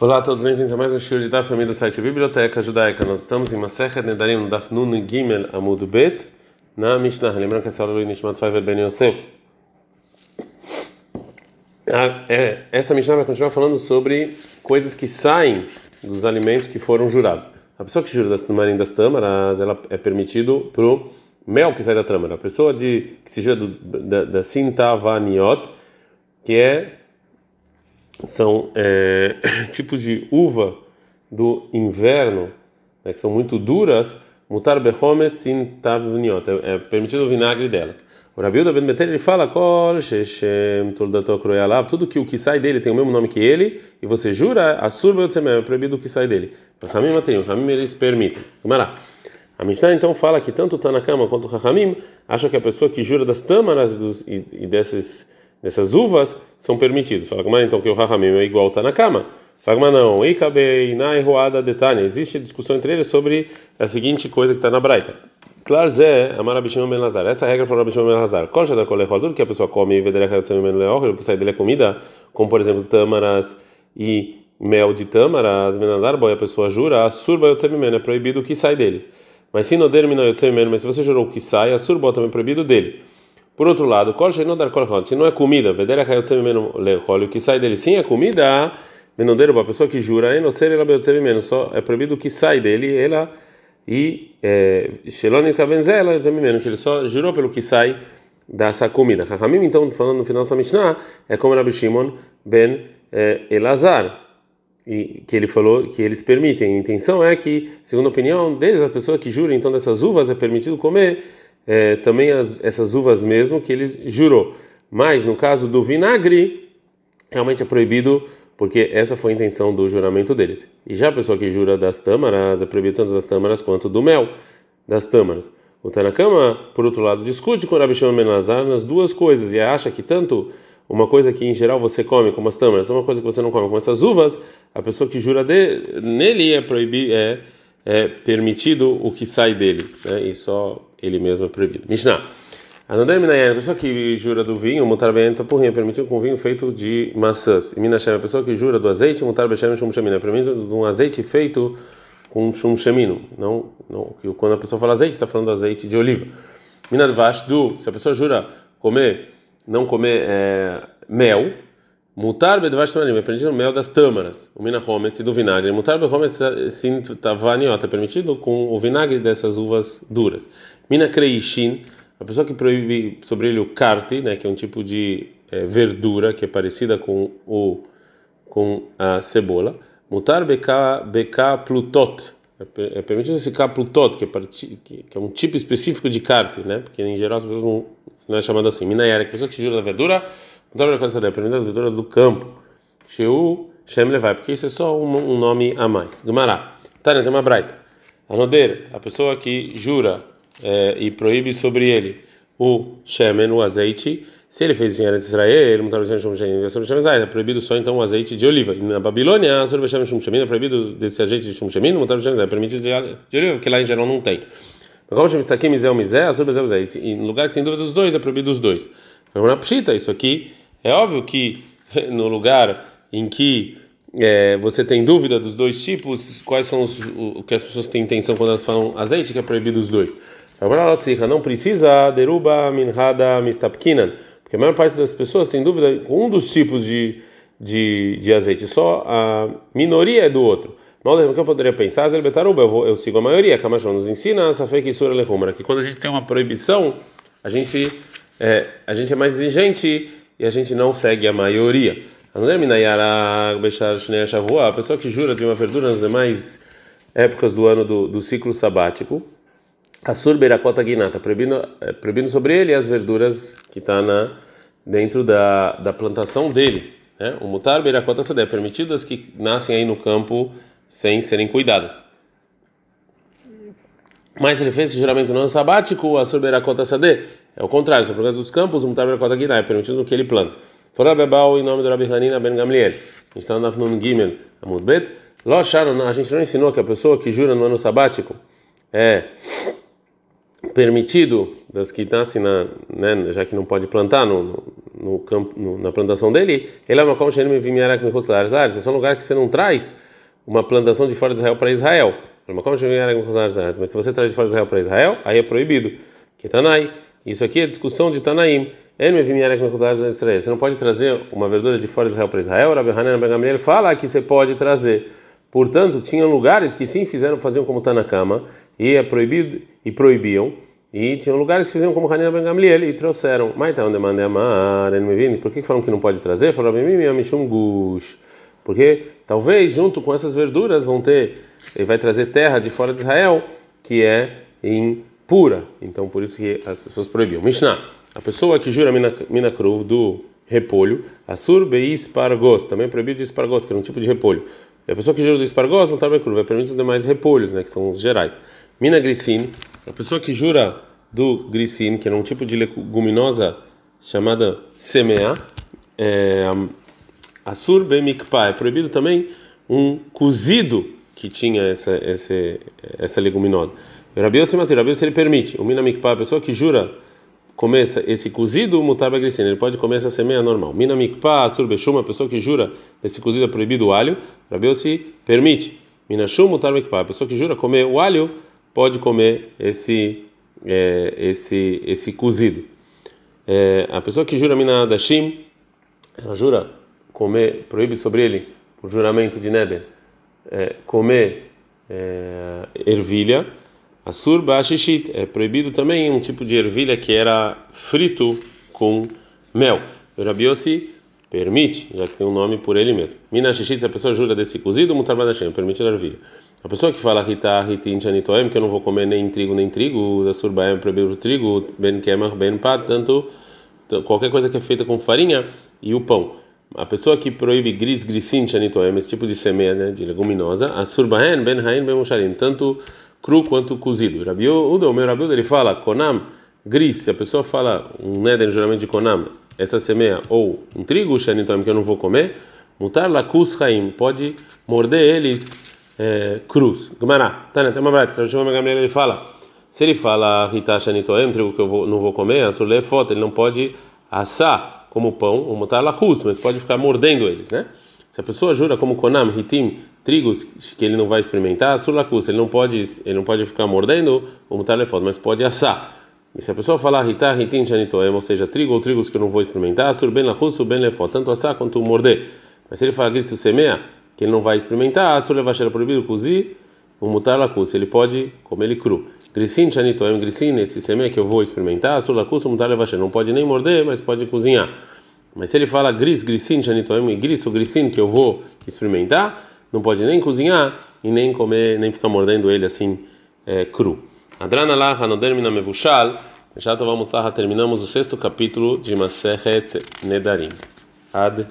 Olá a todos, bem-vindos a mais um show de da família do site Biblioteca Judaica. Nós estamos em Masechet Nedarim, no Daf Nun Gimel Amud Bet, na Mishnah. Lembrando que essa aula é Nishmat Faivel Ben Yosef. Ah, é, essa Mishnah vai continuar falando sobre coisas que saem dos alimentos que foram jurados. A pessoa que jura das marim das tâmaras, ela é permitido pro mel que sai da tâmara. A pessoa de, que se jura do, da, da Sintavaniot, que é são é, tipos de uva do inverno, né, que são muito duras, mutar behomet sin tavniot, é, é permitido o vinagre delas. O Rabiuda Ben Beter ele fala kol sheshem tudo que o que sai dele tem o mesmo nome que ele, e você jura, a surba é proibido o que sai dele. O Hamim tem, o Hamim eles permitem. Vamos lá. A Mishnah então fala que tanto o Tanakama quanto o Hamim acham que a pessoa que jura das tâmaras dos, e, e desses dessas uvas são permitidos. Fala Gmar então que o Rahamim é igual está na cama. Fala Gmar não, Eikabe na erroada detânia. Existe discussão entre eles sobre a seguinte coisa que está na Braita. Claro, Zé, Amar Abishimon Ben Lazar. Essa regra falou Abishimon Ben Lazar. Colcha da tudo que a pessoa come e o que sai dele é comida, como por exemplo tâmaras e mel de tâmaras, Menadar, boy, a pessoa jura, a surba yotzemimeno, é proibido o que sai deles. Mas se no dermina yotzemimeno, mas se você jurou que sai, a surba também é proibido dele. Por outro lado, se não é comida, o que sai dele sim é comida, venondeiro, uma pessoa que jura, só é proibido o que sai dele, ela e Shelonica Venzela, que ele só jurou pelo que sai dessa comida. Rahamim, então, falando no final dessa Mishnah, é como Rabbi Shimon ben Elazar, e que ele falou que eles permitem. A intenção é que, segundo a opinião deles, a pessoa que jura então dessas uvas é permitido comer é, também as, essas uvas mesmo que ele jurou. Mas no caso do vinagre, realmente é proibido, porque essa foi a intenção do juramento deles. E já a pessoa que jura das tâmaras, é proibido tanto das tâmaras quanto do mel das tâmaras. O Tanakama, por outro lado, discute com o Rabi Shimon Ben Lazar nas duas coisas e acha que tanto uma coisa que em geral você come, como as tâmaras, uma coisa que você não come, como essas uvas, a pessoa que jura de, nele é proibido, é, é permitido o que sai dele, né? e só ele mesmo é proibido. Mishnah. Anandai Minayan, a pessoa que jura do vinho, mutar bem porrinha, permitido com vinho feito de maçãs. E Minashem, a pessoa que jura do azeite, mutar bechem shum shemina, é permitido de um azeite feito com shum shemino. Não, não, quando a pessoa fala azeite, está falando azeite de oliva. Minadvash do, se a pessoa jura comer, não comer é, mel, Mutar bedvash tamarim, é permitido o mel das tâmaras, o minahometz e do vinagre. Mutar behometz sim tavaniot, é permitido com o vinagre dessas uvas duras. Mina kreishin, a pessoa que proíbe sobre ele o karte, né, que é um tipo de é, verdura que é parecida com o com a cebola. Mutar beka plutot, é, permitido esse plutot, que é, que é um tipo específico de karte, né, porque em geral as pessoas não, não é chamado assim. Mina yara, a pessoa que jura da verdura primeira leitura do campo. Sheu Shem Levai, porque isso é só um, um nome a mais. Gumará. Tânia, tem uma braita. Anoder, a pessoa que jura é, e proíbe sobre ele o shemen, o azeite, se ele fez dinheiro de Israel, ele não está shum shemen, é proibido só então o azeite de oliva. E na Babilônia, sobre shemen shum shemen, é proibido desse azeite de shum shemen, não está dizendo é permitido de, de oliva, porque lá em geral não tem. Mas como chama está aqui, misé ou misé, sobre misé, e no lugar que tem dúvida dos dois, é proibido os dois. Então, na pshita, isso aqui é óbvio que no lugar em que é, você tem dúvida dos dois tipos, quais são os, o, que as pessoas têm intenção quando elas falam azeite, que é proibido os dois. Não precisa deruba minhada mistapkinan, porque a maior parte das pessoas tem dúvida com um dos tipos de, de, de azeite, só a minoria é do outro. Mas o que eu poderia pensar, eu, eu sigo a maioria, a nos ensina que quando a gente tem uma proibição, a gente é, a gente é mais exigente e a gente não segue a maioria. A pessoa que jura de uma verdura nas demais épocas do ano do, do ciclo sabático, a surbeiracota guinata, é, proibindo sobre ele as verduras que está dentro da, da plantação dele. Né? O mutar beiracota sadé, é permitido as que nascem aí no campo sem serem cuidadas. Mas ele fez esse juramento no ano sabático, a surbeiracota sadé, é o contrário, sobre dos campos, o mutar berakota guiná, é permitido que ele planta. Fora bebal em nome do Rabi Hanina ben Gamliel. A gente está no Nafnun Gimel, Amud Bet. Lo a gente não ensinou que a pessoa que jura no ano sabático é permitido das que nascem na, né, já que não pode plantar no, no campo, no, na plantação dele, ele é uma como me vimiarak me é só um lugar que você não traz uma plantação de fora de Israel para Israel. Mas se você traz de fora Israel para Israel, aí é proibido. Que Tanai. Isso aqui é discussão de Tanaim. Você não pode trazer uma verdura de fora de Israel para Israel. Rabbi Hanan Ben fala que você pode trazer. Portanto, tinham lugares que sim fizeram, faziam como está na cama e é proibido e proibiam. E tinham lugares que faziam como Hanina Ben Gamliel e trouxeram. Mas então, demanda amar, Por que falam que não pode trazer? Falaram, Mishum Gush. Porque talvez junto com essas verduras vão ter, ele vai trazer terra de fora de Israel que é impura. Então por isso que as pessoas proibiam. Mishnah, a pessoa que jura mina, mina cruv do repolho, assur espargos, também é proibido de espargos, que é um tipo de repolho. E a pessoa que jura do espargos, não está cruv, é permitido os demais repolhos, né, que são os gerais. Mina glicin, a pessoa que jura do glicin, que é um tipo de leguminosa chamada semea, é, Assur bemikpa, é proibido também um cozido que tinha essa, essa, essa leguminosa. Mantém, Rabiel se ele permite. O minamikpa, a pessoa que jura comer esse cozido, mutar glicina, ele pode comer essa semeia normal. Minamikpa, assur bechum, a pessoa que jura esse cozido é proibido o alho, Rabiel se permite. Minashum mutar mikpa, a pessoa que jura comer o alho pode comer esse é, esse esse cozido. É, a pessoa que jura minadashim, ela jura comer, proíbe sobre ele, por juramento de Neder, é, comer é, ervilha, a surba shishit, é proibido também um tipo de ervilha que era frito com mel. O Rabiossi permite, já que tem um nome por ele mesmo. Mina shishit, se a pessoa jura desse cozido, mutar badashem, permite a ervilha. A pessoa que fala rita ritin chanitoem, que eu não vou comer nem trigo nem trigo, a surba é proibido o trigo, ben kemach, ben pat, tanto qualquer coisa que é feita com farinha e o pão a pessoa que proíbe gris, grisin, chanitoem, esse tipo de semeia né, de leguminosa, a surbahen ben hain ben musharim, tanto cru quanto cozido. Rabi Uda, o meu Rabi ele fala, konam, gris, se a pessoa fala um neder geralmente de konam, essa semeia, ou um trigo, chanitoem, que eu não vou comer, mutar lakus haim, pode morder eles é, cruz. Gumará, Tânia, tem uma brata, que eu chamo a ele fala, se ele fala rita chanitoem, trigo que eu vou, não vou comer, a surle foto, ele não pode assar como pão, ou mutar lachus, mas pode ficar mordendo eles, né? Se a pessoa jura como konam, hitim, trigos que ele não vai experimentar, surlacus, ele não pode, ele não pode ficar mordendo, ou mutar lefod, mas pode assar. E se a pessoa falar hitar, hitim, chanitoem, ou seja, trigo ou trigos que eu não vou experimentar, sur ben lachus, sur ben lefod, tanto assar quanto morder. Mas se ele falar grito semeia, que ele não vai experimentar, sur levachera proibido cozir, o mutar lacus, ele pode comer ele cru. Grisin chanitoem, grisin, esse semeia que eu vou experimentar, sur lacus, mutar levachera, não pode nem morder, mas pode cozinhar. Mas se ele fala gris, grisin, chanitoem, gris, o grisin que eu vou experimentar, não pode nem cozinhar e nem comer, nem ficar mordendo ele assim é, cru. Adrana lá, Hanodermina Mevushal, já vamos lá, terminamos o sexto capítulo de Maseret Nedarim. Ad.